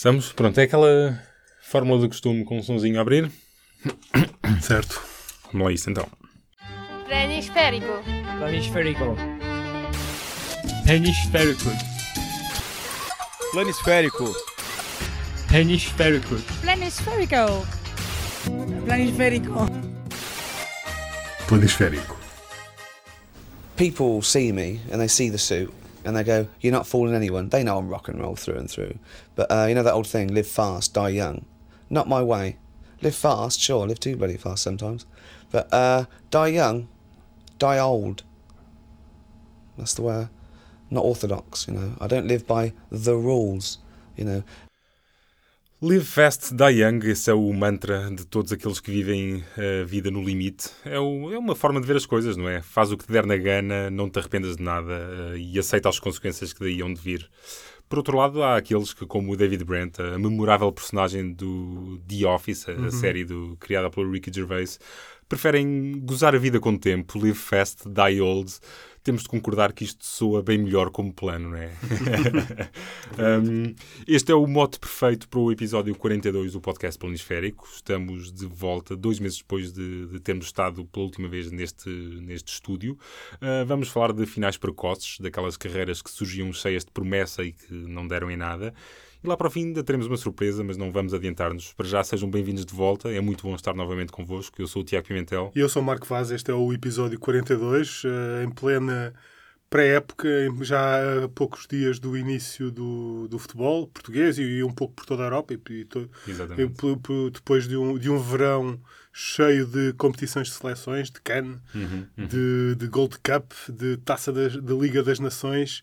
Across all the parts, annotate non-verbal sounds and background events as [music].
Estamos? Pronto, é aquela fórmula do costume com um sonzinho a abrir. [coughs] Certo. Vamos lá isso então. Planisférico. Planisférico. Hemisférico. Planisférico. Hemisférico. Planispherical. Planisférico. Planisférico. People see me and they see the suit and they go, "You're not fooling anyone." They know I'm rock and roll through and through. But uh, you know that old thing: live fast, die young. Not my way. Live fast, sure. Live too bloody fast sometimes. But uh, die young, die old. That's the way. I, not orthodox, you know. I don't live by the rules, you know. Live Fast, Die Young, esse é o mantra de todos aqueles que vivem a vida no limite. É, o, é, uma forma de ver as coisas, não é? Faz o que te der na gana, não te arrependas de nada uh, e aceita as consequências que daí hão de vir. Por outro lado, há aqueles que, como o David Brent, a memorável personagem do The Office, a, uhum. série do, criada pelo Ricky Gervais, preferem gozar a vida com o tempo, live fast, die old, temos de concordar que isto soa bem melhor como plano, não é? [laughs] um, este é o mote perfeito para o episódio 42 do podcast Planisférico. Estamos de volta dois meses depois de, de termos estado pela última vez neste, neste estúdio. Uh, vamos falar de finais precoces, daquelas carreiras que surgiam cheias de promessa e que não deram em nada. E lá para o fim ainda teremos uma surpresa, mas não vamos adiantar-nos. Para já, sejam bem-vindos de volta. É muito bom estar novamente convosco. Eu sou o Tiago Pimentel. E eu sou o Marco Vaz. Este é o episódio 42, eh, em plena pré-época, já há poucos dias do início do, do futebol português e um pouco por toda a Europa. E, e, e depois de um, de um verão cheio de competições de seleções, de Cannes, uhum, uhum. De, de Gold Cup, de Taça da, da Liga das Nações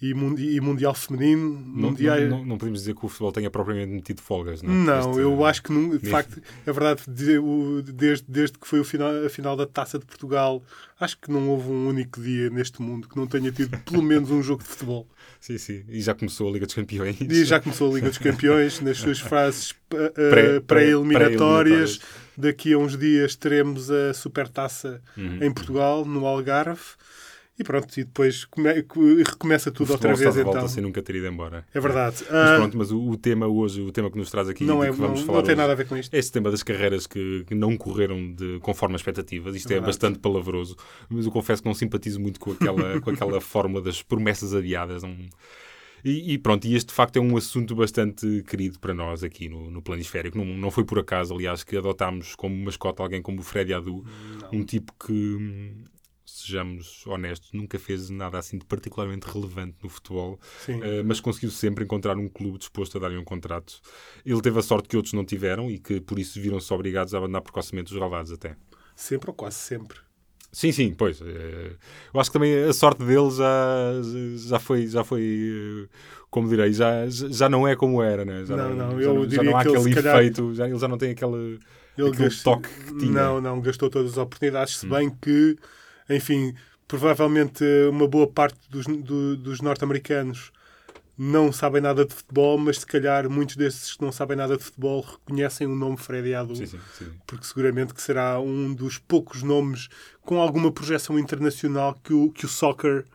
e, e Mundial Feminino. Não. Não, não, não, podemos dizer que o futebol tenha propriamente metido folgas, não é? Não, este, eu acho que, não, de facto, é verdade, desde, desde que foi o final, a final da Taça de Portugal, acho que não houve um único dia neste mundo que não tenha tido pelo menos um jogo de futebol. [laughs] Sim, sim. E já começou a Liga dos Campeões. E já começou a Liga dos Campeões, nas suas fases uh, [laughs] pré-eliminatórias. Pré Daqui a uns dias teremos a Supertaça uhum. em Portugal, no Algarve. E pronto, e depois come, recomeça tudo outra vez está de volta então. sem nunca ter ido embora. É verdade. Mas ah, pronto, mas o, o, tema hoje, o tema que nos traz aqui, não, é, que vamos não, falar não tem hoje, nada a ver com isto. É esse tema das carreiras que, que não correram de, conforme as expectativas. Isto é, é bastante palavroso, mas eu confesso que não simpatizo muito com aquela, [laughs] com aquela fórmula das promessas adiadas. Não... E, e, pronto, e este de facto é um assunto bastante querido para nós aqui no, no Planisférico. Não, não foi por acaso, aliás, que adotámos como mascota alguém como o Freddy Adu, não. um tipo que sejamos honestos, nunca fez nada assim de particularmente relevante no futebol, uh, mas conseguiu sempre encontrar um clube disposto a dar-lhe um contrato. Ele teve a sorte que outros não tiveram e que por isso viram-se obrigados a abandonar precocemente os ralados até. Sempre ou quase sempre. Sim, sim, pois. Uh, eu acho que também a sorte dele já, já foi, já foi como direi, já, já não é como era, né? já não, não, não eu já, diria já não há que aquele ele, efeito, calhar... já, ele já não tem aquele, ele aquele toque que tinha. Não, não, gastou todas as oportunidades, se hum. bem que enfim, provavelmente uma boa parte dos, do, dos norte-americanos não sabem nada de futebol, mas se calhar muitos desses que não sabem nada de futebol reconhecem o nome Freddy Adu, sim, sim, sim. porque seguramente que será um dos poucos nomes com alguma projeção internacional que o, que o soccer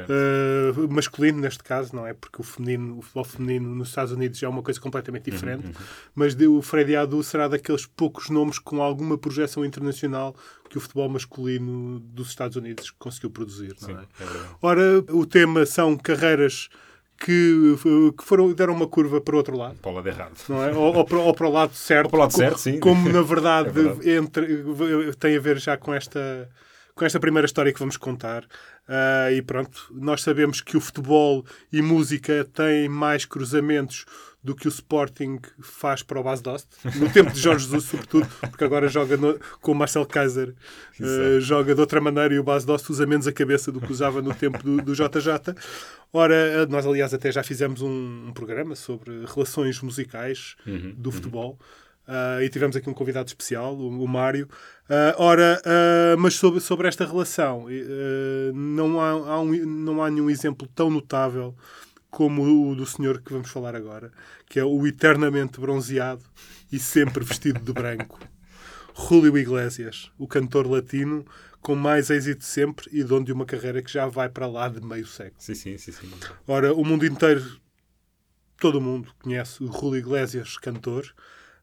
uh, masculino, neste caso, não é? Porque o feminino, o futebol feminino nos Estados Unidos é uma coisa completamente uhum, diferente. Uhum, uhum. Mas de, o Freddy Adu será daqueles poucos nomes com alguma projeção internacional que o futebol masculino dos Estados Unidos conseguiu produzir. Sim, é? É Ora, o tema são carreiras que, que foram, deram uma curva para o outro lado. Para o lado errado. Não é? ou, ou, para, ou para o lado certo. Ou para o lado como, certo, sim. Como, na verdade, [laughs] é verdade. Entre, tem a ver já com esta, com esta primeira história que vamos contar. Uh, e pronto, nós sabemos que o futebol e música têm mais cruzamentos do que o Sporting faz para o Bas Dost, no tempo de Jorge Jesus, sobretudo, porque agora joga no, com o Marcel Kaiser, uh, joga de outra maneira e o Bas Dost usa menos a cabeça do que usava no tempo do, do JJ. Ora, nós aliás até já fizemos um, um programa sobre relações musicais uhum, do uhum. Uh, e tivemos aqui um convidado especial, o, o Mário. Uh, ora, uh, mas sobre, sobre esta relação, não, há, há um, não há nenhum exemplo tão notável como o do senhor que vamos falar agora, que é o eternamente bronzeado e sempre vestido de branco. [laughs] Julio Iglesias, o cantor latino com mais êxito sempre e dono de uma carreira que já vai para lá de meio século. Sim, sim, sim, sim. Ora, o mundo inteiro todo mundo conhece o Julio Iglesias, cantor.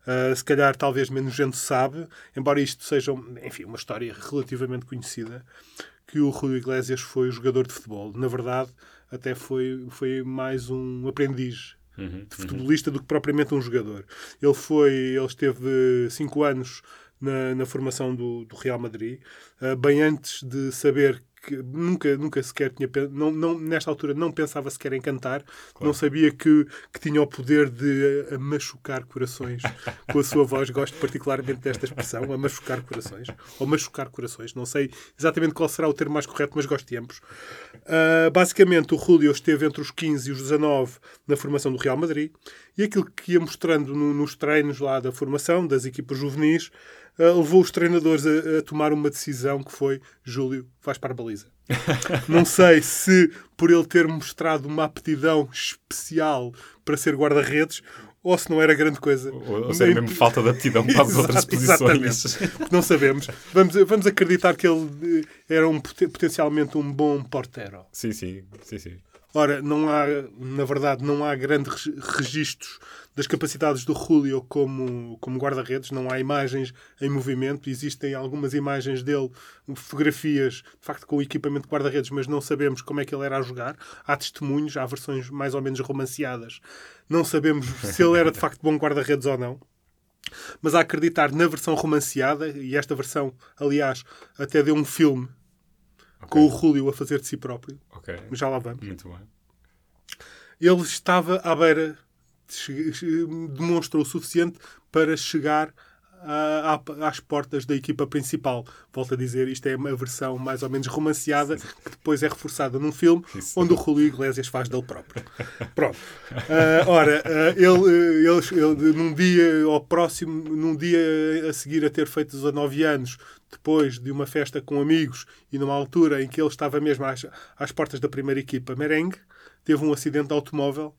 Uh, se calhar talvez menos gente sabe, embora isto seja, enfim, uma história relativamente conhecida, que o Julio Iglesias foi jogador de futebol. Na verdade, até foi, foi mais um aprendiz Uhum, de futebolista do que propriamente um jogador. Ele foi, ele esteve cinco anos na, na formação do, do Real Madrid, uh, bem antes de saber que nunca, nunca sequer tinha não, não, nesta altura não pensava sequer em cantar, não sabia que, que tinha o poder de a, a machucar corações com a sua voz. Gosto particularmente desta expressão, a machucar corações, ou machucar corações. Não sei exatamente qual será o termo mais correto, mas gosto de ambos. Uh, basicamente, o Julio esteve entre os 15 e os 19 na formação do Real Madrid e aquilo que ia mostrando no, nos treinos lá da formação, das equipas juvenis, levou os treinadores a, a, tomar uma decisão que foi Júlio, vais para a baliza. [laughs] Não sei se por ele ter mostrado uma aptidão especial para ser guarda-redes ou se não era grande coisa. Ou, ou se era mesmo falta de aptidão para as outras [laughs] posições. Não sabemos. Vamos, vamos acreditar que ele eh, era um, potencialmente um bom portero. Sim, sim, sim, sim. Ora, não há, na verdade, não há grandes registros das capacidades do Julio como, como guarda-redes, não há imagens em movimento, existem algumas imagens dele, fotografias, de facto, com o equipamento de guarda-redes, mas não sabemos como é que ele era a jogar. Há testemunhos, há versões mais ou menos romanceadas. Não sabemos [laughs] se ele era de facto bom guarda-redes ou não. Mas a acreditar na versão romanceada, e esta versão, aliás, até deu um filme okay. com o Julio a fazer de si próprio. Okay. Já lá vamos. Muito bem. Ele estava à beira, demonstrou o suficiente para chegar a, a, às portas da equipa principal. Volto a dizer, isto é uma versão mais ou menos romanceada, que depois é reforçada num filme, Isso. onde o Julio Iglesias faz dele próprio. Pronto. Uh, ora, uh, ele, ele, ele, num dia, ao próximo, num dia a seguir a ter feito 19 anos, depois de uma festa com amigos e numa altura em que ele estava mesmo às, às portas da primeira equipa merengue, teve um acidente de automóvel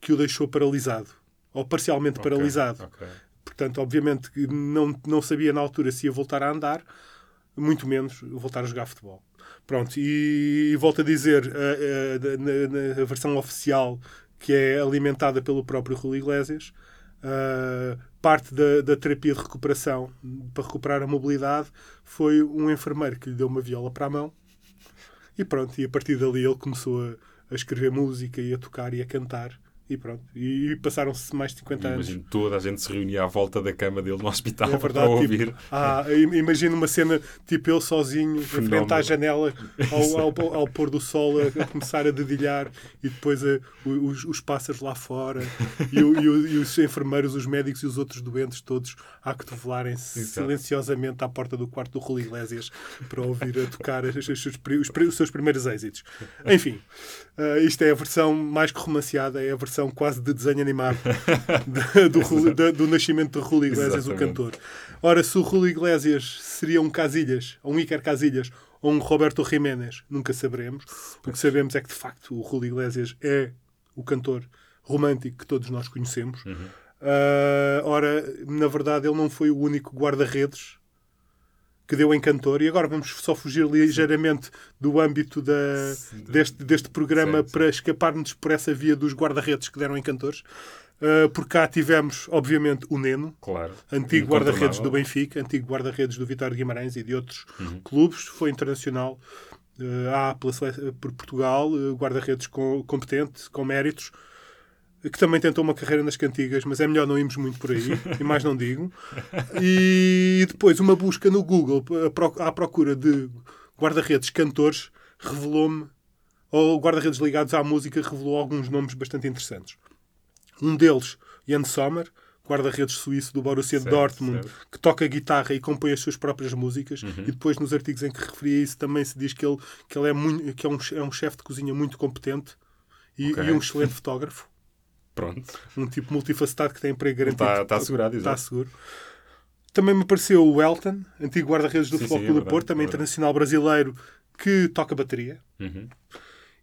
que o deixou paralisado, ou parcialmente okay, paralisado. Okay. Portanto, obviamente, não, não sabia na altura se ia voltar a andar, muito menos voltar a jogar futebol. Pronto, e, e volto a dizer, a, a, na, na, versão oficial, que é alimentada pelo próprio Julio Iglesias, Uh, parte da, da, terapia de recuperação para recuperar a mobilidade foi um enfermeiro que lhe deu uma viola para a mão e pronto, e a partir dali ele começou a, a escrever música e a tocar e a cantar e pronto. E passaram-se mais de 50 anos. Imagino toda a gente se reunia à volta da cama dele no hospital é verdade, para tipo, ouvir. Tipo, ah, imagino uma cena tipo ele sozinho, Fenómeno. em frente à janela, ao, [laughs] ao, ao, pôr do sol, a, começar a dedilhar e depois a, os, os pássaros lá fora e, o, e, o, e, os enfermeiros, os médicos e os outros doentes todos a cotovelarem-se silenciosamente à porta do quarto do Rui Iglesias para ouvir a tocar os, os, os, seus primeiros êxitos. Enfim, uh, isto é a versão mais que romanceada, é a versão versão quase de desenho animado [laughs] do, do, do, nascimento de Julio Iglesias, Exatamente. o cantor. Ora, se o Julio Iglesias seria um Casilhas, ou um Iker Casilhas, ou um Roberto Jiménez, nunca saberemos. O que sabemos é que, de facto, o Julio Iglesias é o cantor romântico que todos nós conhecemos. Uhum. Uh, ora, na verdade, ele não foi o único guarda-redes que deu em cantor. E agora vamos só fugir ligeiramente do âmbito da, deste, deste programa para escaparmos por essa via dos guarda-redes que deram em cantores. Uh, por cá tivemos, obviamente, o Neno, claro. antigo guarda-redes do Benfica, antigo guarda-redes do Vitória de Guimarães e de outros uhum. clubes. Foi internacional uh, A pela, por Portugal, uh, guarda-redes com, competente, com méritos que também tentou uma carreira nas cantigas, mas é melhor não irmos muito por aí, e mais não digo. [laughs] E depois uma busca no Google à procura de guarda-redes cantores revelou-me, ou guarda-redes ligados à música, revelou alguns nomes bastante interessantes. Um deles, Jan Sommer, guarda-redes suíço do Borussia certo, Dortmund, certo. que toca guitarra e compõe as suas próprias músicas. Uhum. E depois, nos artigos em que referia isso, também se diz que ele, que ele é, muito, que é um, é um chefe de cozinha muito competente e, okay. e um excelente fotógrafo. Pronto. Um tipo multifacetado que tem emprego garantido. Está, está assegurado, Está seguro. Também me apareceu o Elton, antigo guarda-redes do Futebol Clube é do Porto, também é internacional brasileiro, que toca bateria. Uhum.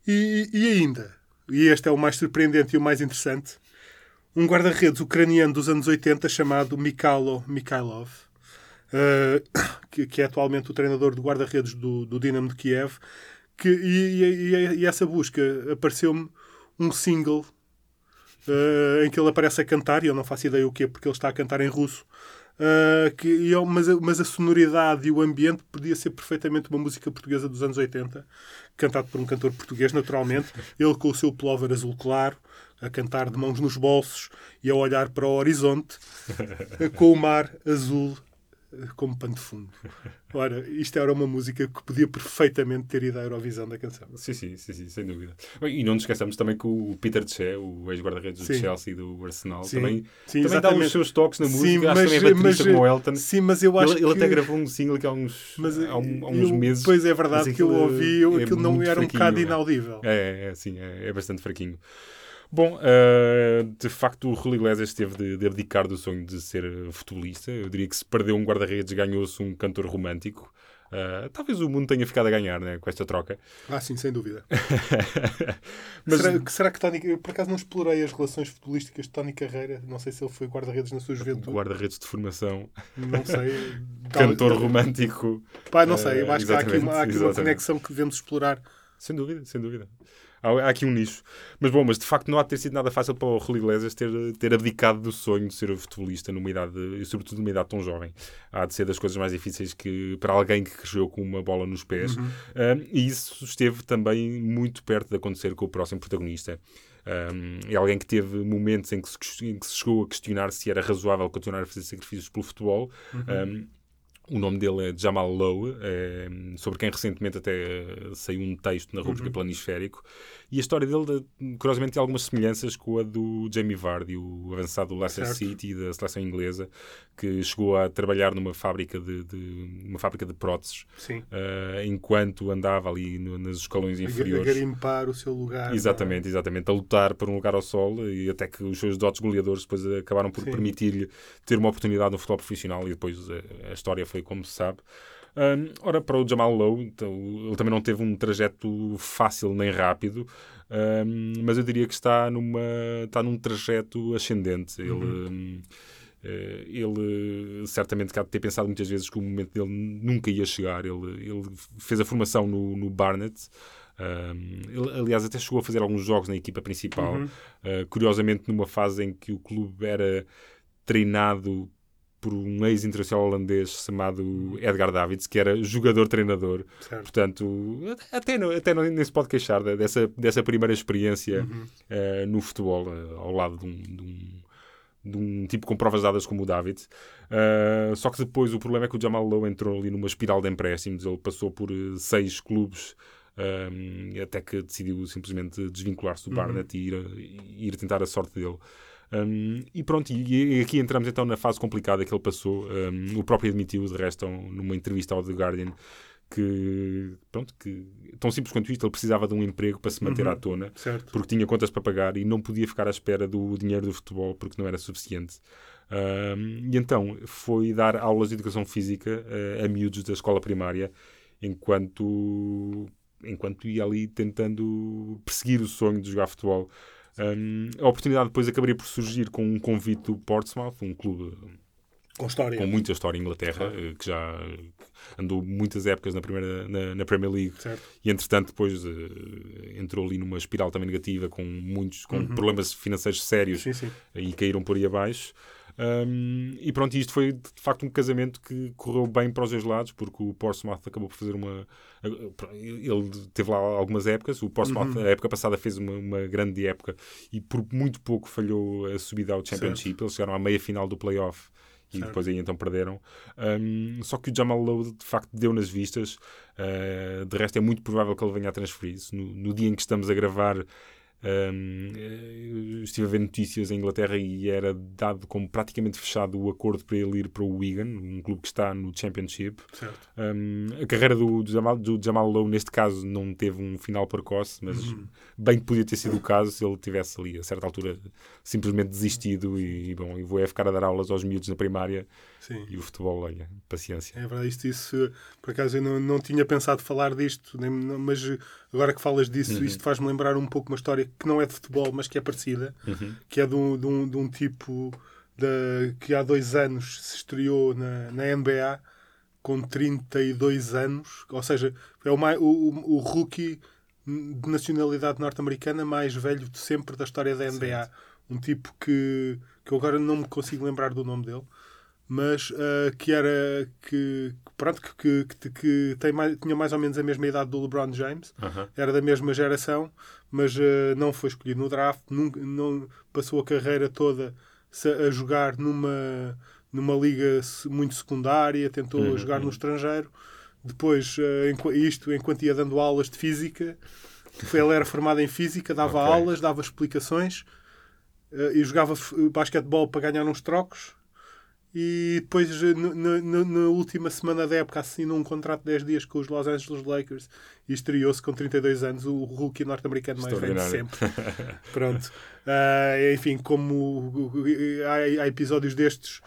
E, e ainda, e este é o mais surpreendente e o mais interessante, um guarda-redes ucraniano dos anos 80 chamado Mikhailo Mikhailov, uh, [coughs] que, que, é atualmente o treinador de guarda-redes do, do Dinamo de Kiev, que, e, e, e essa busca apareceu-me um single uh, em que ele aparece a cantar, e eu não faço ideia o quê, porque ele está a cantar em russo. Uh, que, eu, mas, a- mas a sonoridade e o ambiente podia ser perfeitamente uma música portuguesa dos anos 80, cantado por um cantor português, naturalmente. Ele com o seu pullover azul claro, a cantar de mãos nos bolsos e a olhar para o horizonte, [laughs] com o mar azul como pano de fundo. Ora, isto era uma música que podia perfeitamente ter ido à Eurovisão da canção. Sim, sim, sim, sim, sem dúvida. Bem, E não nos esqueçamos também que o Peter Tchê, o ex-guarda-redes do. Chelsea e do Arsenal, Sim. também, Sim, também dá os seus toques na música. Sim, acho mas- que também é baterista mas- como Elton. Sim, mas eu acho ele, ele que... até gravou um single aqui há uns, Mas há, um- há uns eu- meses. Pois é verdade que eu ouvi, é aquilo não era um bocado é. inaudível. É, é, sim, é, é bastante fraquinho. Bom, eh, de facto, o Julio Iglesias teve de, de abdicar do sonho de ser eh, futebolista. Eu diria que se perdeu um guarda-redes, ganhou-se um cantor romântico. Eh, talvez o mundo tenha ficado a ganhar né, com esta troca. Ah, sim, sem dúvida. [laughs] Mas será, que- será que Tony... Eu, por acaso, não explorei as relações futebolísticas de Tony Carreira. Não sei se ele foi guarda-redes na sua juventude. guarda-redes de formação, Não sei. [laughs] Cantor romântico. Pá, não sei. Eu Eh, acho que há aqui, uma, há aqui uma conexão que devemos explorar. Sem dúvida, sem dúvida. Há, há aqui um nicho. Mas bom, mas de facto não há de ter sido nada fácil para o Julio Iglesias ter, ter abdicado do sonho de ser futebolista numa idade, e sobretudo numa idade tão jovem. Há de ser das coisas mais difíceis que para alguém que cresceu com uma bola nos pés. Um, e isso esteve também muito perto de acontecer com o próximo protagonista. Um, é alguém que teve momentos em que, se, em que se chegou a questionar se era razoável continuar a fazer sacrifícios pelo futebol. Um, o nome dele é Jamal Lowe, é, sobre quem recentemente até eh, saiu um texto na rubrica Planisférico. E a história dele, de- curiosamente, tem algumas semelhanças com a do Jamie Vardy, o avançado do Leicester. City da seleção inglesa, que chegou a trabalhar numa fábrica de, de- uma fábrica de próteses eh, enquanto andava ali no- nos escalões A, ga- a inferiores. garimpar o seu lugar. Exatamente, exatamente. A lutar por um lugar ao sol e até que os seus dotes goleadores depois acabaram por permitir-lhe ter uma oportunidade no futebol profissional e depois eh, a, história foi como se sabe. Hum, ora, para o Jamal Lowe, então, ele também não teve um trajeto fácil nem rápido, hum, mas eu diria que está, numa, está num trajeto ascendente. Ele, hum, eh, ele certamente que há de ter pensado muitas vezes que o momento dele nunca ia chegar. Ele, ele fez a formação no, no Barnet. Um, ele, aliás, até chegou a fazer alguns jogos na equipa principal. Uh, curiosamente, numa fase em que o clube era treinado por um ex-internacional holandês chamado Edgar Davids, que era jogador-treinador. Portanto, até, não, até não, nem se pode queixar de- dessa, dessa primeira experiência uh, no futebol, uh, ao lado de um, de um- de um tipo com provas dadas como o David. Uh, só que depois o problema é que o Jamal Lowe entrou ali numa espiral de empréstimos. Ele passou por seis clubes um, até que decidiu simplesmente desvincular-se do Barnet e ir, e ir tentar a sorte dele. Um, e pronto, e, e aqui entramos então na fase complicada que ele passou. Um, o próprio admitiu, de resto, numa entrevista ao The Guardian, que, pronto, que tão simples quanto isto, ele precisava de um emprego para se manter à tona Certo. porque tinha contas para pagar e não podia ficar à espera do dinheiro do futebol porque não era suficiente. Ahm, e então foi dar aulas de educação física eh, a miúdos da escola primária enquanto, enquanto ia ali tentando perseguir o sonho de jogar futebol. A oportunidade depois acabaria por surgir com um convite do Portsmouth, um clube Com história. com muita história em Inglaterra, eh, que já andou muitas épocas na, primeira, na, na Premier League Certo. e entretanto depois eh, entrou ali numa espiral também negativa com muitos com problemas financeiros sérios Sim, sim. e caíram por aí abaixo. Um, e pronto, isto foi de facto um casamento que correu bem para os dois lados, porque o Portsmouth acabou por fazer uma. Ele teve lá algumas épocas. O Portsmouth, a época passada, fez uma, uma grande época e por muito pouco falhou a subida ao Championship. Eles chegaram à meia final do playoff e Certo. depois aí então perderam. Um, só que o Jamal Lowe de facto deu nas vistas. Uh, de resto, é muito provável que ele venha a transferir-se. No, no dia em que estamos a gravar. Um, eh, estive a ver notícias em Inglaterra e era dado como praticamente fechado o acordo para ele ir para o Wigan, um clube que está no Championship. Um, a carreira do, do, Jamal, do Jamal Lowe, neste caso, não teve um final precoce, mas bem que podia ter sido o caso se ele tivesse ali, a certa altura, simplesmente desistido e, e, bom, e vou é ficar a dar aulas aos miúdos na primária Sim. e o futebol, olha, paciência. É verdade, isto, isso, por acaso eu não, não tinha pensado falar disto, nem- não- mas agora que falas disso, isto faz-me lembrar um pouco uma história que não é de futebol, mas que é parecida, que é de um, de um, de um tipo da- que há dois anos se estreou na, na NBA com 32 anos, ou seja, é o, o, o, rookie de nacionalidade norte-americana mais velho de sempre da história da NBA. um tipo que, que eu agora não me consigo lembrar do nome dele, mas uh, que era que pronto que, que, que tem mais, tinha mais ou menos a mesma idade do LeBron James, Aham. era da mesma geração, mas uh, não foi escolhido no draft, nunca, não passou a carreira toda a jogar numa numa liga muito secundária, tentou Uhum, jogar no uhum. estrangeiro. Depois, uh, enqu- isto enquanto ia dando aulas de física, ele era formado em física, dava Ok. aulas, dava explicações uh, e jogava basquetebol para ganhar uns trocos. E depois, uh, no- na última semana da época, assinou um contrato de 10 dias com os Los Angeles Lakers e estreou-se com 32 anos, o rookie norte-americano mais velho de sempre. [laughs] Pronto. Ah, enfim, como há, há episódios destes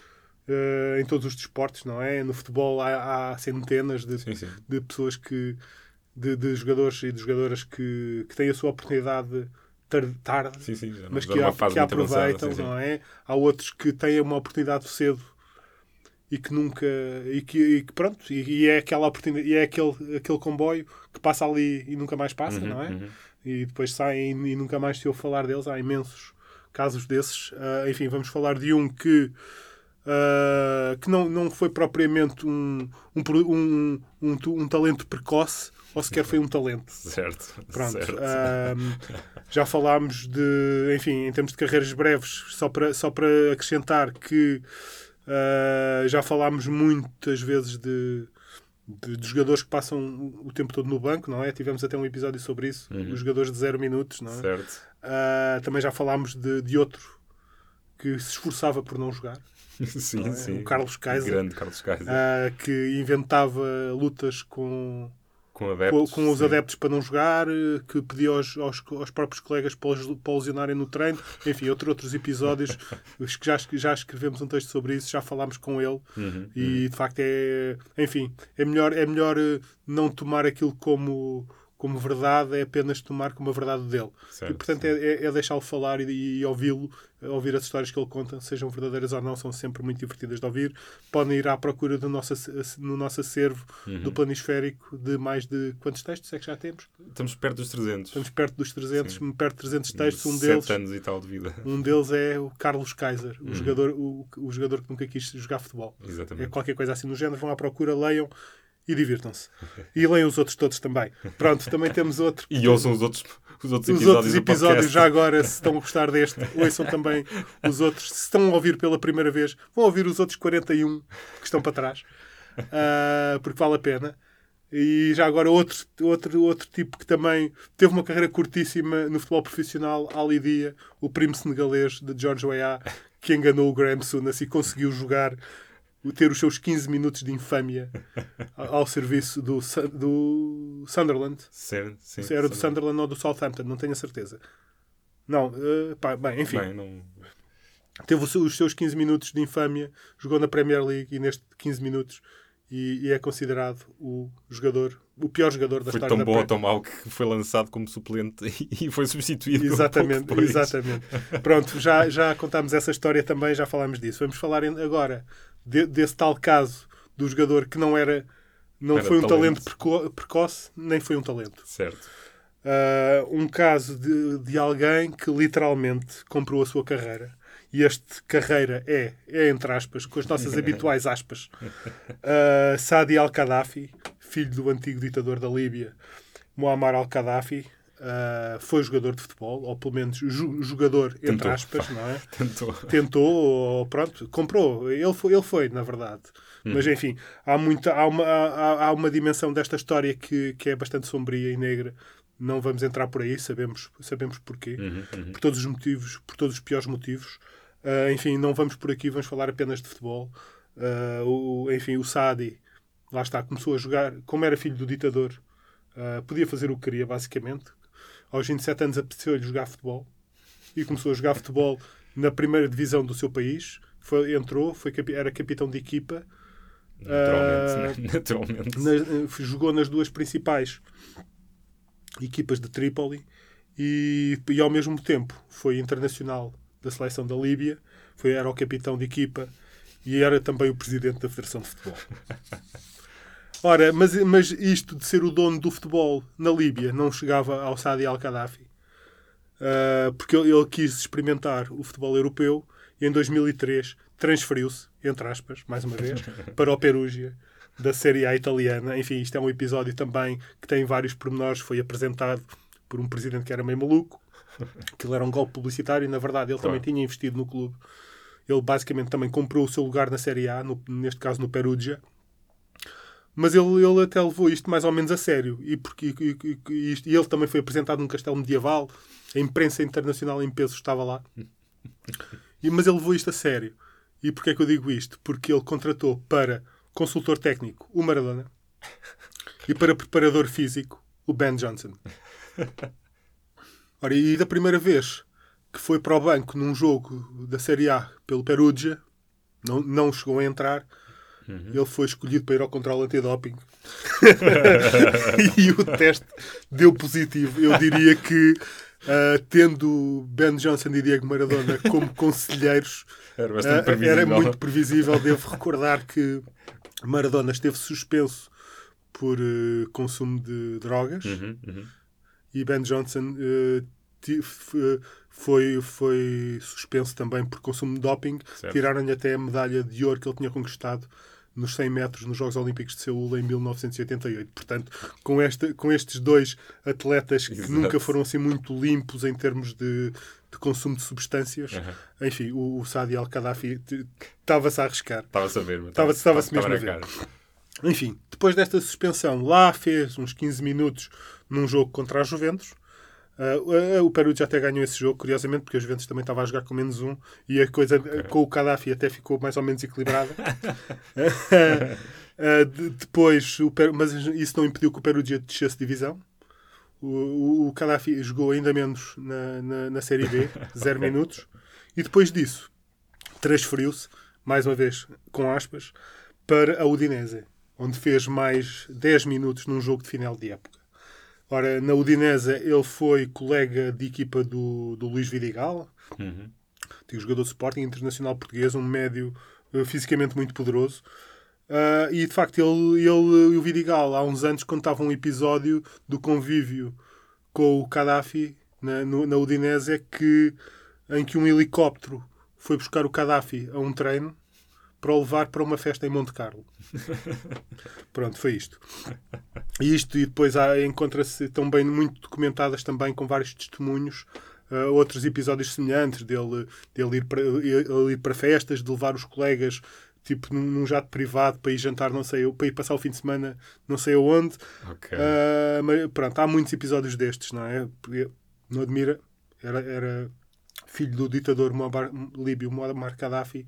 ah, em todos os desportos, não é? No futebol há, há centenas de, Sim, sim. de pessoas que. De, de jogadores e de jogadoras que, que têm a sua oportunidade tar- tarde, Sim, mas que, que avançada, aproveitam, sim. não é? Há outros que têm uma oportunidade cedo e que nunca e que, e que pronto e, e é aquela oportunidade e é aquele aquele comboio que passa ali e nunca mais passa, Uhum, não é? uhum. e depois saem e nunca mais se ouve falar deles. Há imensos casos desses. Ah, enfim, vamos falar de um que, ah, que não, não foi propriamente um, um, um, um, um talento precoce, ou sequer foi um talento. [laughs] Certo. Pronto. certo. ahm, já falámos de, enfim, em termos de carreiras breves, só para, só para acrescentar que ah, já falámos muitas vezes de, de, de jogadores que passam o tempo todo no banco, não é? Tivemos até um episódio sobre isso, Uhum. os jogadores de zero minutos, não é? Certo. Ah, também já falámos de, de outro que se esforçava por não jogar, [laughs] Sim, não é? sim. o Carlos Kaiser, Grande Carlos Kaiser. ah, que inventava lutas com, com com, adeptos. com os sim. adeptos para não jogar, eh, que pedia aos, aos, aos próprios colegas para os, para os lesionarem no treino. Enfim, outro, outros episódios. [laughs] os que já, já escrevemos um texto sobre isso, já falámos com ele. Uhum, E de facto é. Enfim, é melhor, é melhor eh, não tomar aquilo como, como verdade, é apenas tomar como a verdade dele. Certo, e portanto é, é, é deixá-lo falar e, e ouvi-lo, ouvir as histórias que ele conta, sejam verdadeiras ou não, são sempre muito divertidas de ouvir. Podem ir à procura do nosso, no nosso acervo Uhum. do planisférico de mais de quantos textos é que já temos? Estamos perto dos 300. Estamos perto dos 300, Sim. perto de 300 textos. Um Sete deles, anos e tal de vida. um deles é o Carlos Kaiser, o, Uhum. jogador, o, o jogador que nunca quis jogar futebol. É Exatamente. qualquer coisa assim no género. Vão à procura, leiam e divirtam-se. E leiam os outros todos também. Pronto, também temos outro. E ouçam os outros, os outros Os episódios outros do episódios, já agora, se estão a gostar deste, ouçam também os outros. Se estão a ouvir pela primeira vez, vão ouvir os outros 41 que estão para trás, Ah, porque vale a pena. E já agora, outro, outro, outro tipo que também teve uma carreira curtíssima no futebol profissional, Ali Dia, o primo senegalês de George Weah, que enganou o Graham Souness e conseguiu jogar, ter os seus 15 minutos de infâmia ao serviço do, do Sunderland. Certo, sim, Se era do. Sunderland ou do Southampton, não tenho a certeza. Não, eh, pá, bem, enfim, Bem, não... teve os seus- os seus 15 minutos de infâmia, jogou na Premier League e nestes 15 minutos e, e é considerado o jogador, o pior jogador da foi história tão da bom ou tão mau que foi lançado como suplente [laughs] e foi substituído. um Exatamente, depois. exatamente. Pronto, já, já contámos essa história também, já falámos disso. Vamos falar agora de- desse tal caso do jogador que não era, não Era foi um talento. talento preco- precoce, nem foi um talento. Certo. Uh, um caso de, de alguém que literalmente comprou a sua carreira. E este carreira é, é entre aspas, com as nossas [laughs] habituais aspas, uh, Sadi al-Qaddafi, filho do antigo ditador da Líbia, Muammar al-Qaddafi, uh, foi jogador de futebol, ou pelo menos ju- jogador, entre Tentou. aspas, não é? [laughs] Tentou. tentou, ou pronto, comprou. Ele foi, ele foi na verdade. Mas enfim, há, muita, há, uma, há, há uma dimensão desta história que, que é bastante sombria e negra. Não vamos entrar por aí, sabemos, sabemos porquê. Uhum, uhum. Por todos os motivos, por todos os piores motivos. Ah, enfim, não vamos por aqui, vamos falar apenas de futebol. Ah, o, enfim, o Saadi, lá está, começou a jogar, como era filho do ditador, podia fazer o que queria, basicamente. Aos 27 anos apeteceu-lhe jogar futebol e começou a jogar futebol na primeira divisão do seu país. Foi, entrou, foi, era capitão de equipa, Naturalmente. Né? [laughs] Naturalmente. nas- eh, jogou nas duas principais equipas de Trípoli e, e ao mesmo tempo foi internacional da seleção da Líbia, foi, era o capitão de equipa e era também o presidente da Federação de Futebol. [laughs] Ora, mas, mas isto de ser o dono do futebol na Líbia não chegava ao Sadi al-Qaddafi. Uh, porque ele, ele quis experimentar o futebol europeu e em 2003 transferiu-se, entre aspas, mais uma vez, [laughs] para o Perugia da Série A italiana. Enfim, isto é um episódio também que tem vários pormenores. Foi apresentado por um presidente que era meio maluco. Aquilo era um golpe publicitário e, na verdade, ele também tinha investido no clube. Ele basicamente também comprou o seu lugar na Série A, no- neste caso no Perugia. Mas ele, ele até levou isto mais ou menos a sério. E, porque, e, e- e ele também foi apresentado num castelo medieval. A imprensa internacional em peso estava lá. [laughs] E- mas ele levou isto a sério. E porquê é que eu digo isto? Porque ele contratou para consultor técnico o Maradona e para preparador físico o Ben Johnson. [laughs] Ora, e da primeira vez que foi para o banco num jogo da Série A pelo Perugia, não, não chegou a entrar, ele foi escolhido para ir ao controle antidoping. [laughs] e o teste deu positivo. Eu diria que, ah, tendo Ben Johnson e Diego Maradona como conselheiros, Era previsível. era muito previsível. Devo recordar que Maradona esteve suspenso por eh, consumo de drogas Uhum, uhum. e Ben Johnson foi, foi suspenso também por consumo de doping. Tiraram-lhe até a medalha de ouro que ele tinha conquistado nos 100 metros nos Jogos Olímpicos de Seul em 1988. Portanto, com, esta, com estes dois atletas que Exato. nunca foram assim muito limpos em termos de, de consumo de substâncias, Uhum. enfim, o, o Sadi Al-Qaddafi t- estava-se a arriscar. Estava-se a ver. mas Estava- estava-se mesmo na a ver. cara. Enfim, depois desta suspensão, lá fez uns 15 minutos num jogo contra a Juventus. Ah, o Perugia até ganhou esse jogo, curiosamente, porque a Juventus também estava a jogar com menos um e a coisa eh, com o Gaddafi até ficou mais ou menos equilibrada. [laughs] Ah, de- depois, o mas isso não impediu que o Perugia descesse de divisão. O, o, Gaddafi jogou ainda menos na, na, na Série B, [laughs] zero minutos. E depois disso, transferiu-se, mais uma vez, com aspas, para a Udinese, onde fez mais 10 minutos num jogo de final de época. Ora, na Udinese ele foi colega de equipa do, do Luís Vidigal, Uhum. antigo jogador de Sporting internacional português, um médio eh, fisicamente muito poderoso. Ah, e de facto, ele, ele e o Vidigal, há uns anos, contavam um episódio do convívio com o Gaddafi na, no- na Udinese que, em que um helicóptero foi buscar o Gaddafi a um treino para o levar para uma festa em Monte Carlo. [laughs] Pronto, foi isto. E isto e depois encontra-se também muito documentadas também com vários testemunhos ah, outros episódios semelhantes dele, dele ir, para, ele ir para festas, de levar os colegas tipo num, num jato privado para ir jantar não sei para ir passar o fim de semana não sei aonde Ok. Ah, mas pronto, há muitos episódios destes não é? Porque, não admira era, era filho do ditador Muammar- líbio Muammar Gaddafi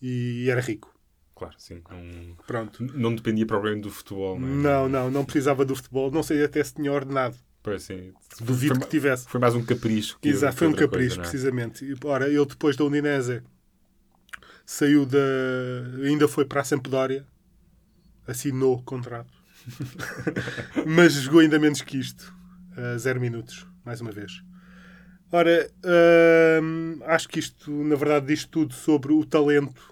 e era rico Claro, sim. Não, pronto não dependia propriamente do futebol, não é? não, não, não precisava do futebol não sei até se tinha ordenado Pois, sim. duvido foi, que tivesse foi mais um capricho. Que, Exato, foi um capricho, coisa, é? precisamente. Ora, ele depois da Udinese saiu da. ainda foi para a Sampdoria, assinou contrato, [laughs] mas jogou ainda menos que isto, a zero minutos, mais uma vez. Ora, hum, acho que isto, na verdade, diz tudo sobre o talento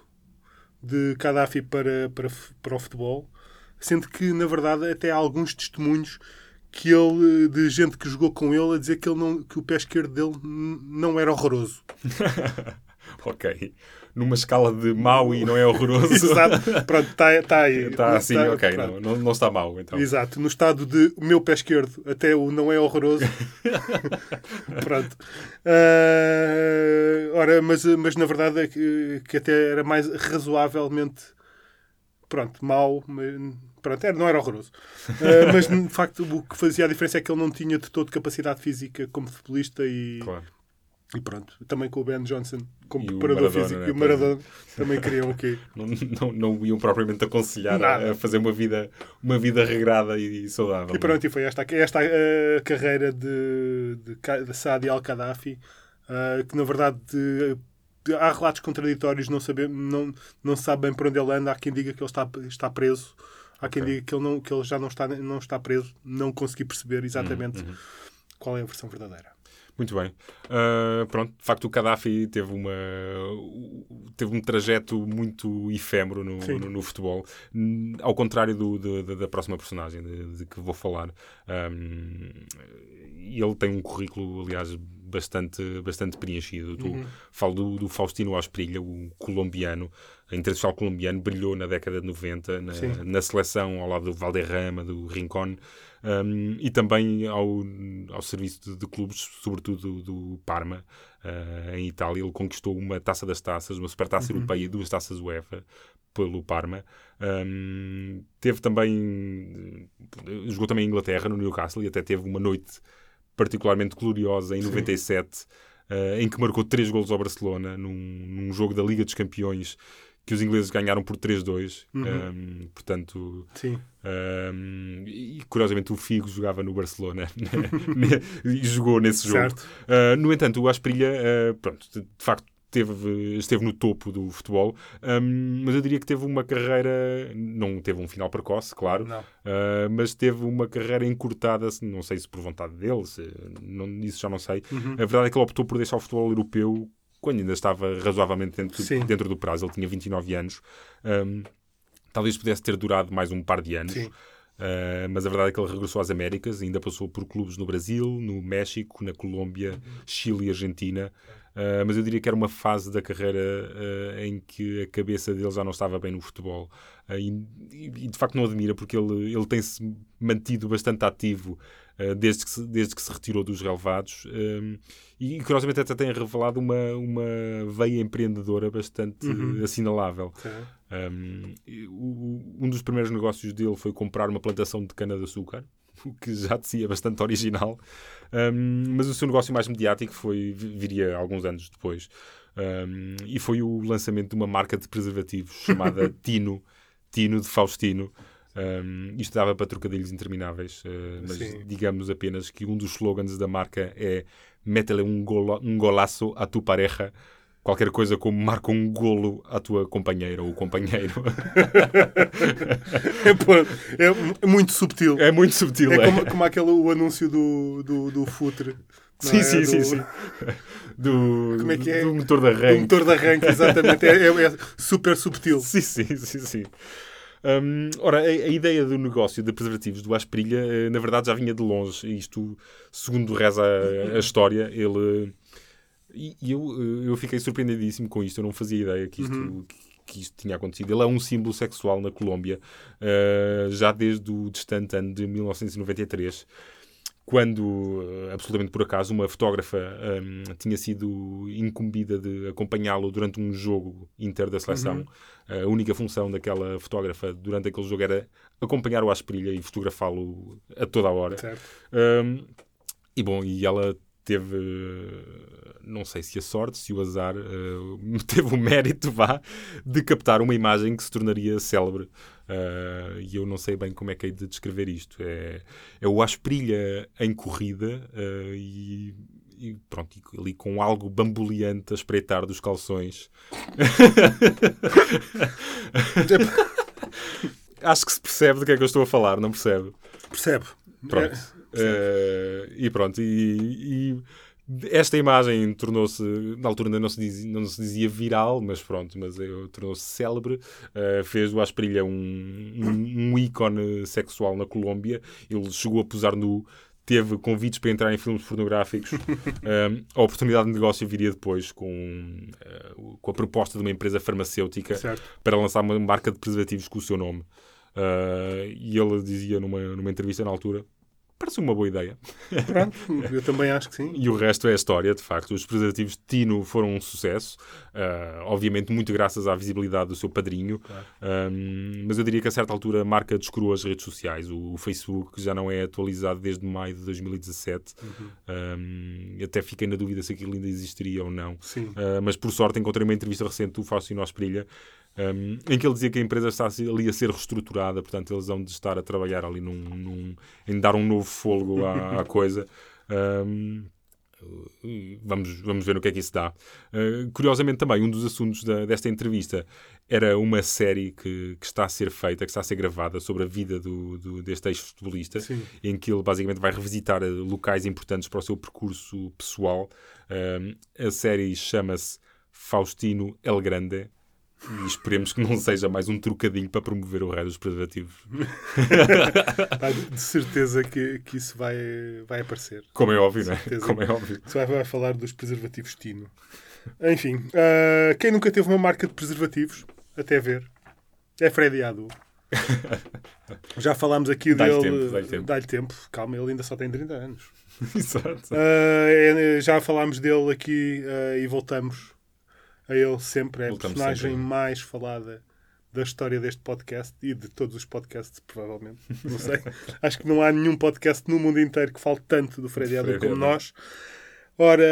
de Gaddafi para, para, para o futebol, sendo que, na verdade, até há alguns testemunhos que ele, de gente que jogou com ele, a dizer que, ele não, que o pé esquerdo dele não era horroroso. [laughs] Ok. Numa escala de mau e não é horroroso. [laughs] Exato. Pronto, está tá aí. Está assim, Tá- ok. Não, não, não está mau, então. Exato, no estado de o meu pé esquerdo até o não é horroroso. [laughs] Pronto. Ah, ora, mas, mas na verdade é que, que até era mais razoavelmente pronto, mau, pronto, era, não era horroroso. Ah, mas de facto o que fazia a diferença é que ele não tinha de todo capacidade física como futebolista e, Claro. E pronto, também com o Ben Johnson como E preparador físico né? e o Maradona também queriam o quê? [laughs] Não, não, não iam propriamente aconselhar a, Nada. a fazer uma vida, uma vida regrada e, saudável. E pronto, e foi esta, esta a carreira de, de, de Saadi al-Qaddafi, ah, que na verdade de- há relatos contraditórios, não, sabe, não, não se sabe bem por onde ele anda. Há quem diga que ele está, está preso, há quem Ok. diga que ele, não, que ele já não está, não está preso. Não consegui perceber exatamente Uhum, qual é a versão verdadeira. Muito bem. Ah, pronto, de facto, o Gaddafi teve, uma, teve um trajeto muito efêmero no, no, no futebol, ao contrário do, do- da- próxima personagem de, de que vou falar. Ahm, ele tem um currículo, aliás, bastante, bastante preenchido. Uhum. Falo do, do, Faustino Asprilha, o colombiano, a internacional colombiano, brilhou na década de 90 na, na seleção ao lado do Valderrama, do Rincón, um, e também ao, ao serviço de, de clubes, sobretudo do, do Parma, uh, em Itália. Ele conquistou uma taça das taças, uma supertaça uhum. europeia e duas taças UEFA pelo Parma. Um, teve também. jogou também em Inglaterra, no Newcastle, e até teve uma noite particularmente gloriosa em Sim. 97, uh, em que marcou três golos ao Barcelona num, num jogo da Liga dos Campeões que os ingleses ganharam por 3-2. Uhum. Um, portanto, Sim. Um, e curiosamente o Figo jogava no Barcelona [laughs] né? e jogou nesse jogo. Uh, no entanto, o Asprilha, uh, pronto, de facto, teve, esteve no topo do futebol, um, mas eu diria que teve uma carreira, não teve um final precoce, claro, uh, mas teve uma carreira encurtada, não sei se por vontade dele, se, não, isso já não sei. Uhum. A verdade é que ele optou por deixar o futebol europeu quando ainda estava razoavelmente dentro, dentro do prazo, ele tinha 29 anos. Um, talvez pudesse ter durado mais um par de anos. Uh, mas a verdade é que ele regressou às Américas, ainda passou por clubes no Brasil, no México, na Colômbia, uhum. Chile e Argentina. Uh, mas eu diria que era uma fase da carreira uh, em que a cabeça dele já não estava bem no futebol. Uh, e, e, de facto não admira, porque ele, ele tem-se mantido bastante ativo desde, que se, desde que se retirou dos relevados. e curiosamente até tem revelado uma, uma veia empreendedora bastante uhum. assinalável. Um, um dos primeiros negócios dele foi comprar uma plantação de cana-de-açúcar o [laughs] que já de si é bastante original. Um, mas o seu negócio mais mediático foi, viria alguns anos depois. Um, e foi o lançamento de uma marca de preservativos [laughs] chamada Tino, Tino de Faustino. Um, isto dava para trocadilhos intermináveis, uh, mas Sim. digamos apenas que um dos slogans da marca é Métele um, um golaço a tu pareja qualquer coisa como marca um golo à tua companheira ou companheiro. [laughs] é, é, muito subtil. É muito subtil. É, é. Como, como aquele o anúncio do, do, do futre. Sim, é? sim, do... sim, sim. [laughs] Do, como é que é? do motor de arranque. Do motor de arranque, exatamente. é, é, é super subtil. Sim, sim, sim, sim. Um, ora, a, a, ideia do negócio de preservativos do Asprilha, eh, na verdade, já vinha de longe. Isto, segundo reza a, a história, ele e, eu, eu fiquei surpreendidíssimo com isto. Eu não fazia ideia que isto, uhum. que, que, isto tinha acontecido. Ele é um símbolo sexual na Colômbia uh, já desde o distante ano de 1993 quando, eh, absolutamente por acaso, uma fotógrafa um, tinha sido incumbida de acompanhá-lo durante um jogo inter da seleção. Uhum. A única função daquela fotógrafa durante aquele jogo era acompanhar o Asprilha e fotografá-lo a toda a hora. Um, e bom, e ela teve, não sei se a sorte, se o azar, uh, [laughs] teve o mérito, vá, de captar uma imagem que se tornaria célebre. Uh, e eu não sei bem como é que hei de descrever isto. É, é o Asprilha em corrida uh, e, e, pronto, ali com algo bamboleante a espreitar dos calções. [laughs] Acho que se percebe do que é que eu estou a falar, não percebe? Percebe. Pronto. É. Uh, e pronto, e, e esta imagem tornou-se, na altura ainda não se, dizia, não se dizia viral, mas pronto, mas tornou-se célebre. Uh, fez do Asprilha um, um, um, ícone sexual na Colômbia. Ele chegou a posar nu, teve convites para entrar em filmes pornográficos. uh, [laughs] a oportunidade de negócio viria depois com, uh, com a proposta de uma empresa farmacêutica certo. para lançar uma marca de preservativos com o seu nome. e ele dizia numa, numa entrevista na altura Parece uma boa ideia. Pronto, [laughs] eu também acho que sim. e o resto é a história, de facto. Os preservativos de Tino foram um sucesso, uh, obviamente muito graças à visibilidade do seu padrinho, claro. um, mas eu diria que a certa altura a marca descurou as redes sociais. O, o Facebook já não é atualizado desde maio de 2017. Uhum. Um, até fiquei na dúvida se aquilo ainda existiria ou não. Uh, mas por sorte encontrei uma entrevista recente do Faustino Asprilha um, em que ele dizia que a empresa está ali a ser reestruturada, portanto eles vão de estar a trabalhar ali num, num em dar um novo fôlego à, à [laughs] coisa. Um, vamos, vamos ver o que é que isso dá. Uh, curiosamente, também, um dos assuntos da, desta entrevista era uma série que, que, está a ser feita, que está a ser gravada sobre a vida do, do deste ex-futebolista, em que ele basicamente vai revisitar locais importantes para o seu percurso pessoal. Uh, a série chama-se Faustino El Grande E esperemos que não seja mais um trocadinho para promover o raio dos preservativos. De certeza que, que isso vai, vai aparecer. Como é óbvio, não é? Como é óbvio. Isso vai, vai falar dos preservativos Tino. Enfim, ah, quem nunca teve uma marca de preservativos, até ver, é Freddy Adu. [laughs] Já falámos aqui Dá-lhe dele. tempo, dá-lhe tempo. Dá-lhe tempo. Calma, ele ainda só tem 30 anos. [laughs] Exato. É- já falámos dele aqui ah, e voltamos a ele sempre. É a personagem sempre. mais falada da história deste podcast e de todos os podcasts, provavelmente. Não sei. [laughs] Acho que não há nenhum podcast no mundo inteiro que fale tanto do Freddy Freddy como nós. Ora,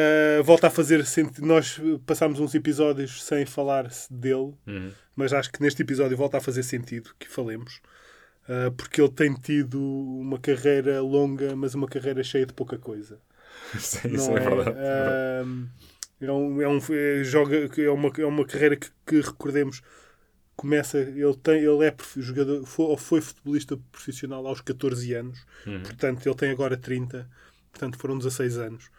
volta a fazer sentido. Nós passámos uns episódios sem falar dele, Uhum. mas acho que neste episódio volta a fazer sentido que falemos. ah, porque ele tem tido uma carreira longa, mas uma carreira cheia de pouca coisa. [laughs] Isso, isso Não é, verdade. Ahm, é, um, é, um, é, joga, é, uma, é uma carreira que, que recordemos. Começa ele tem ele é jogador foi, ou foi futebolista profissional aos 14 anos. Uhum. portanto ele tem agora 30 portanto foram 16 anos.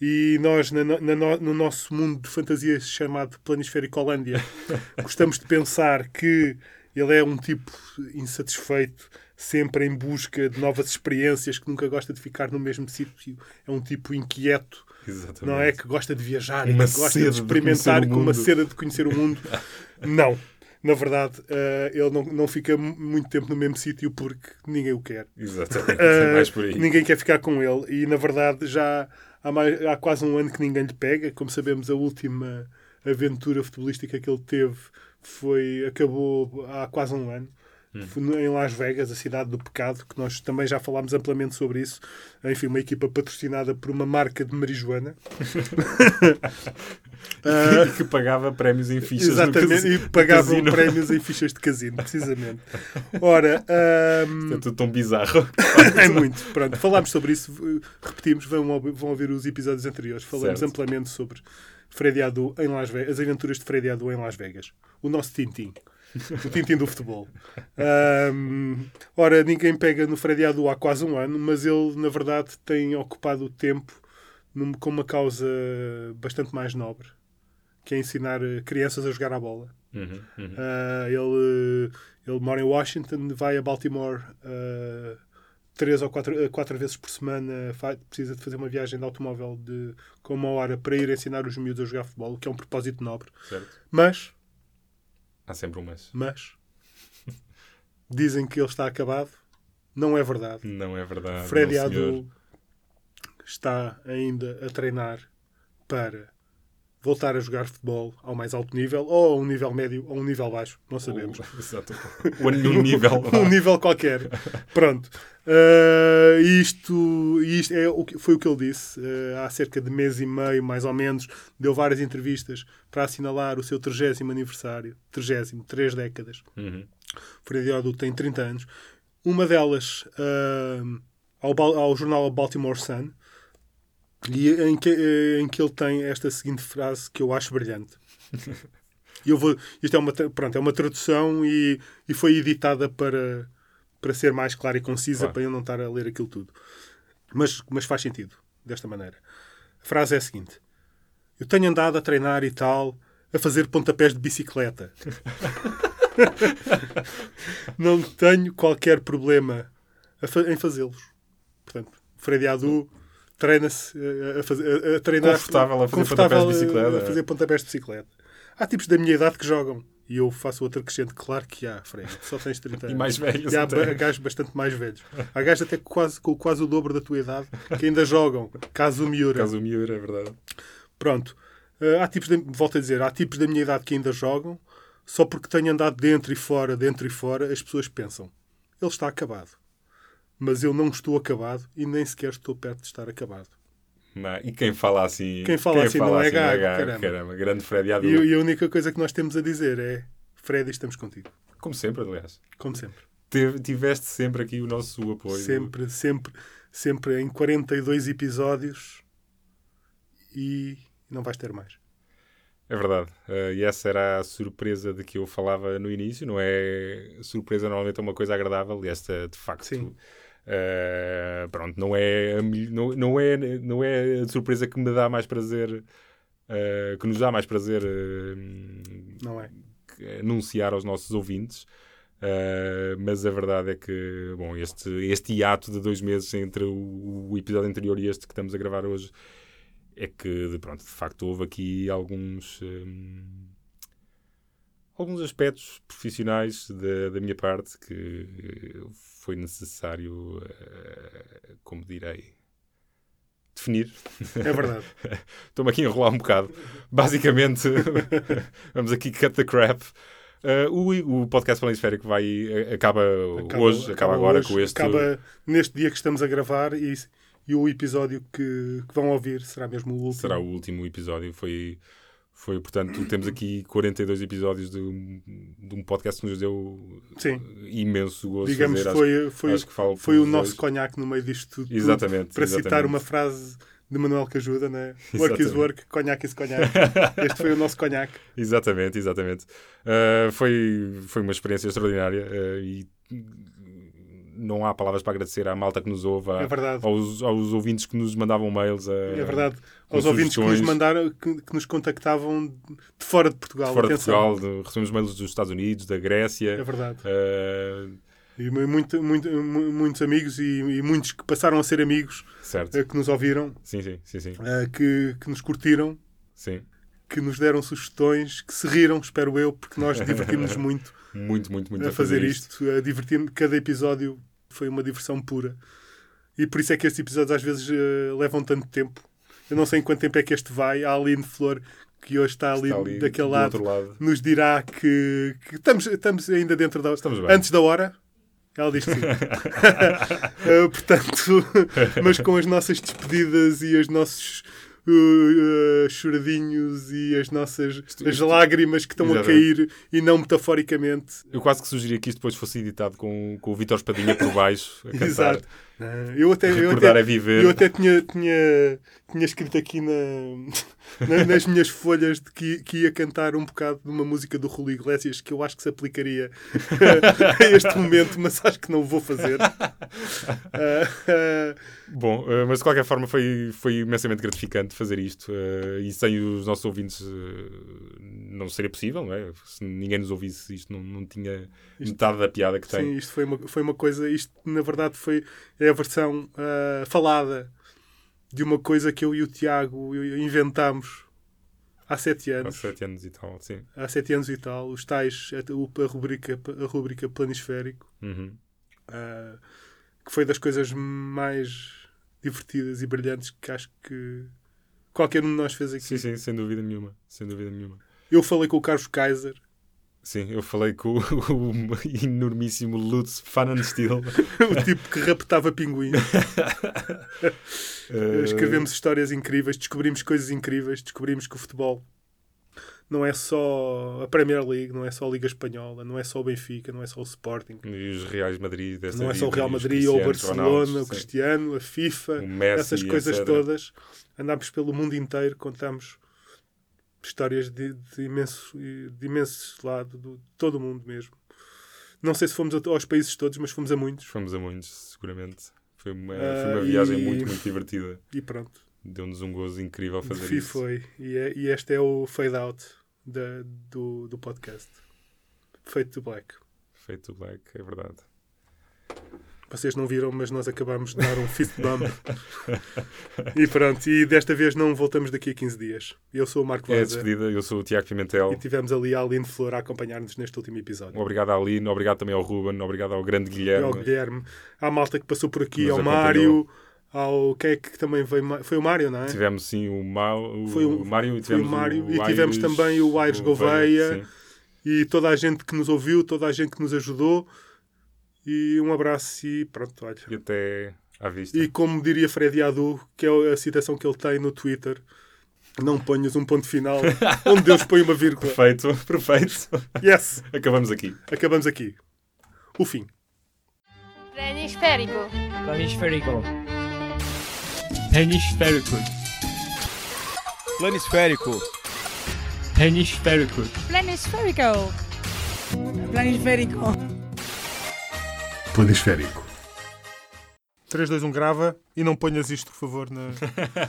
E nós na, no- na no nosso mundo de fantasia chamado Planisférico Holândia [laughs] gostamos de pensar que ele é um tipo insatisfeito sempre em busca de novas experiências que nunca gosta de ficar no mesmo sítio. É um tipo inquieto [laughs] Exatamente. não é que gosta de viajar Uma e que gosta de de experimentar o com uma sede de conhecer o mundo. [laughs] Não. Na verdade, eh, ele não, não fica mu- muito tempo no mesmo sítio porque ninguém o quer. Exatamente. Eh, é mais por aí. ninguém quer ficar com ele. E, na verdade, já há, mais- há quase um ano que ninguém lhe pega. Como sabemos, a última aventura futebolística que ele teve foi, acabou há quase um ano. Hum. No- em Las Vegas, a cidade do pecado, que nós também já falámos amplamente sobre isso. Enfim, uma equipa patrocinada por uma marca de marijuana. [laughs] Que pagava prémios em fichas Exatamente, e pagavam prémios em fichas de casino, precisamente. Ora, ahm, É tudo tão bizarro. [laughs] é muito. Pronto, falámos sobre isso, repetimos, vão, ouvir- vão ouvir os episódios anteriores. Falamos Certo. amplamente sobre Freddy Adu em Las Vegas, as aventuras de Freddy Adu em Las Vegas. O nosso Tintim. O Tintim do futebol. Ahm, ora, ninguém pega no Freddy Adu há quase um ano, mas ele, na verdade, tem ocupado o tempo num- com uma causa bastante mais nobre, que é ensinar eh, crianças a jogar à bola. Uhum, uhum. Ah, ele, ele mora em Washington, vai a Baltimore ah, três ou quatro, ah, quatro vezes por semana, fa- precisa de fazer uma viagem de automóvel de, com uma hora para ir ensinar os miúdos a jogar futebol, o que é um propósito nobre. Certo. Mas, Há sempre um mas. mas, dizem que ele está acabado. Não é verdade. Não é verdade. Freddy. Adu está ainda a treinar para voltar a jogar futebol ao mais alto nível, ou a um nível médio, ou a um nível baixo, não sabemos. O- Exato. [laughs] Nenhum nível. um nível qualquer. Pronto. Uh, isto isto é o que, foi o que ele disse uh, há cerca de mês e meio, mais ou menos. Deu várias entrevistas para assinalar o seu 30 aniversário. 30, três décadas. Uhum. Freddy tem 30 anos. Uma delas uh, ao, ao jornal Baltimore Sun, em, que, eh, em que ele tem esta seguinte frase que eu acho brilhante. [laughs] E eu vou, isto é uma, pronto, é uma tradução e, e foi editada para, para ser mais clara e concisa, Claro. para eu não estar a ler aquilo tudo. Mas, mas faz sentido, desta maneira. A frase é a seguinte: Eu tenho andado a treinar e tal, a fazer pontapés de bicicleta. [laughs] não tenho qualquer problema fa- em fazê-los. Portanto, Freddy Adu treina-se eh, a, fazer- a- a treinar Confortável a fazer confortável pontapés de bicicleta. a fazer pontapés de bicicleta. Há tipos da minha idade que jogam. E eu faço outra crescente. Claro que há, Fred. Só tens 30 anos. E mais velhos E há até. gajos bastante mais velhos. Há gajos até quase, com quase o dobro da tua idade que ainda jogam. Caso Miura. Caso o Miura, é verdade. Pronto. Eh, há tipos, de, volto a dizer, há tipos da minha idade que ainda jogam. Só porque tenho andado dentro e fora, dentro e fora, as pessoas pensam. Ele está acabado. Mas eu não estou acabado e nem sequer estou perto de estar acabado. Não, e quem fala assim. Quem fala assim não é gago, caramba. caramba. Grande Freddy Adu. E, e a única coisa que nós temos a dizer é Fred, estamos contigo. Como sempre, aliás. Como sempre. Tiveste sempre aqui o nosso apoio. Sempre, sempre, sempre em 42 episódios e não vais ter mais. É verdade. Eh, e essa era a surpresa de que eu falava no início. Não é surpresa, normalmente é uma coisa agradável. E esta, de facto, Sim. Eh, pronto, não é, não, não, é, não é a surpresa que me dá mais prazer, eh, que nos dá mais prazer eh, Não é? anunciar aos nossos ouvintes. Uh, mas a verdade é que, bom, este, este hiato de dois meses entre o, o, episódio anterior e este que estamos a gravar hoje é que, pronto, de facto houve aqui alguns. Um, alguns aspectos profissionais da, da minha parte que foi necessário, uh, como direi, definir. É verdade. [laughs] Estou-me aqui a enrolar um bocado. Basicamente, [laughs] vamos aqui cut the crap. Uh, o, o podcast Planisférico vai, acaba, acaba hoje, acaba, acaba agora hoje, com este. Acaba neste dia que estamos a gravar e, e o episódio que, que, vão ouvir será mesmo o último. Será o último episódio. Foi, foi portanto, temos aqui 42 episódios de, de um podcast que nos deu Sim. imenso gosto. Digamos, fazer. foi, acho, foi, acho foi o nosso conhaque no meio disto tudo. Exatamente. Para exatamente. citar uma frase de Manuel que ajuda, né? [laughs] Work is work, conhaque is conhaque. Este foi o nosso conhaque. [laughs] Exatamente, exatamente. Uh, foi, foi uma experiência extraordinária uh, e não há palavras para agradecer à malta que nos ouve, é verdade. Aos, aos ouvintes que nos mandavam mails. Uh, é verdade. Aos ouvintes que nos mandaram, que, que, nos contactavam de fora de Portugal. De fora Atenção. de Portugal, recebemos mails dos Estados Unidos, da Grécia. É verdade. Uh, e muito, muito, muitos amigos e, e, muitos que passaram a ser amigos certo. que nos ouviram, sim, sim, sim, sim. que, que nos curtiram, sim. Que nos deram sugestões, que se riram, espero eu, porque nós [laughs] divertimos muito, muito, muito, muito a fazer, fazer isto, a divertir cada episódio foi uma diversão pura. E por isso é que estes episódios às vezes uh, levam tanto tempo. Eu não sei em quanto tempo é que este vai. A Aline Flor, que hoje está ali, está ali daquele lado, lado, nos dirá que, que, estamos, estamos ainda dentro da estamos bem. antes da hora. Ela diz que sim. uh, [laughs] [laughs] portanto, mas com as nossas despedidas e os nossos uh, uh, choradinhos e as nossas as lágrimas que estão Exatamente. a cair e não metaforicamente. Eu quase que sugeri que isto depois fosse editado com, com o Vitor Espadinha por baixo a cantar. [laughs] Exato. Eu até, eu até, é viver. Eu até tinha, tinha, tinha escrito aqui na, na, [laughs] nas minhas folhas de que, que ia cantar um bocado de uma música do Rui Iglesias que eu acho que se aplicaria [laughs] a este momento, mas acho que não vou fazer. Uh, [laughs] uh, Bom, uh, mas de qualquer forma foi, foi imensamente gratificante fazer isto e sem os nossos ouvintes não seria possível, não é? Se ninguém nos ouvisse isto não, não tinha isto, metade da piada que tem. Sim, isto foi uma, foi uma coisa, isto na verdade foi é a versão falada de uma coisa que eu e o Tiago inventámos há sete anos. Há sete anos e tal, sim. Há sete anos e tal, os tais, a, a rubrica, a rubrica Planisférico, uhum. uh, que foi das coisas mais divertidas e brilhantes que acho que qualquer um de nós fez aqui. Sim, sim, sem dúvida nenhuma. Sem dúvida nenhuma. Eu falei com o Carlos Kaiser. Sim, eu falei com o, [laughs] o enormíssimo Lutz Pfannenstiel. [laughs] o tipo que raptava pinguins. uh... [laughs] Escrevemos histórias incríveis, descobrimos coisas incríveis, descobrimos que o futebol não é só a Premier League, não é só a Liga Espanhola, não é só o Benfica, não é só o Sporting. E os Reais Madrid Não é só o Real Madrid ou o Barcelona, Ronaldo, o Cristiano, a FIFA, Messi, essas coisas etc. todas. Andámos pelo mundo inteiro, contamos histórias de, de imenso, de imenso lado, de todo o mundo mesmo. Não sei se fomos aos países todos, mas fomos a muitos. Fomos a muitos, seguramente. Foi uma, foi uma viagem e, muito, muito divertida. [laughs] E pronto. Deu-nos um gozo incrível fazer Fui, isso. Foi. E, é, e este é o fade out da, do, do podcast. Feito to black. Feito to black, é verdade. Vocês não viram, mas nós acabamos de dar um fist bump. e pronto, e desta vez não voltamos daqui a 15 dias. Eu sou o Marco É Vaza despedida, eu sou o Tiago Pimentel. e tivemos ali a Aline Flor a acompanhar-nos neste último episódio. Obrigado à Aline, obrigado também ao Ruben, obrigado ao grande E Guilherme. ao Guilherme, à malta que passou por aqui, Nos ao acompanhou. Mário, ao. Quem é que também veio? ma- Foi o Mário, não é? Tivemos sim o, Mau, o, Foi o- Mário e foi o tivemos Mário o e tivemos Aires- também o Aires Gouveia. sim. E toda a gente que nos ouviu, toda a gente que nos ajudou. E um abraço e pronto, olha. E até à vista. E como diria Freddy Adu, que é a citação que ele tem no Twitter, não ponhas um ponto final [laughs] onde Deus põe uma vírgula. Perfeito, [laughs] perfeito. Yes! Acabamos aqui. Acabamos aqui. O fim. Planisférico. Planisférico. Planisférico. Planisférico. Planisférico. Planispherical. Planispherical. Planisférico. 3, 2, 1, grava e não ponhas isto, por favor, na,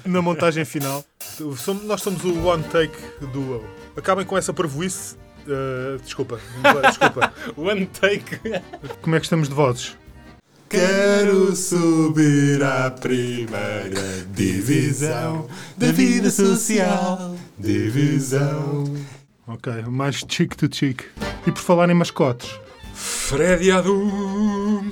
na montagem final. Somos- nós somos o One Take Duo. Acabem com essa parvoíce Uh, desculpa, desculpa. [laughs] One take. Como é que estamos de vozes? Quero subir à primeira divisão da vida social. Divisão. Ok, mais cheek to cheek. E por falar em mascotes, Freddy Adu.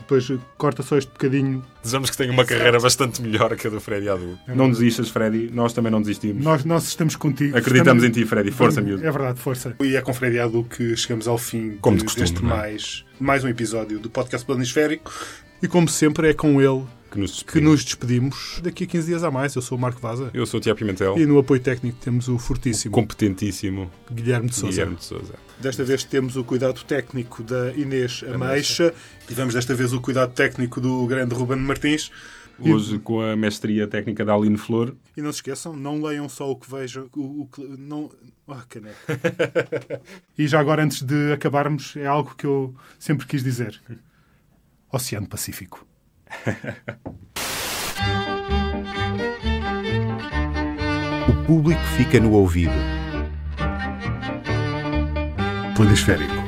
depois corta só este bocadinho. Desejamos que tenha uma carreira bastante melhor que a do Freddy Adu. Não desistas, Freddy. Nós também não desistimos. Nós, nós estamos contigo. Acreditamos Estamos- em ti, Freddy. Força, miúdo. É verdade, força. E é com Freddy Adu que chegamos ao fim Como de de- costume, deste é? mais, mais um episódio do podcast Planisférico. E como sempre, é com ele Que nos que despedimos. nos despedimos. Daqui a 15 dias a mais, eu sou o Marco Vaza. Eu sou o Tiago Pimentel. E no apoio técnico temos o fortíssimo Competentíssimo Guilherme de Souza. Guilherme de Souza. Desta vez temos o cuidado técnico da Inês Ameixa. Tivemos desta vez o cuidado técnico do grande Ruben Martins. Hoje com a mestria técnica da Aline Flor. E não se esqueçam, não leiam só o que vejam. O, o que- não... Ah, caneco. [laughs] e já agora, antes de acabarmos, é algo que eu sempre quis dizer. Oceano Pacífico. O público fica no ouvido. Planisférico.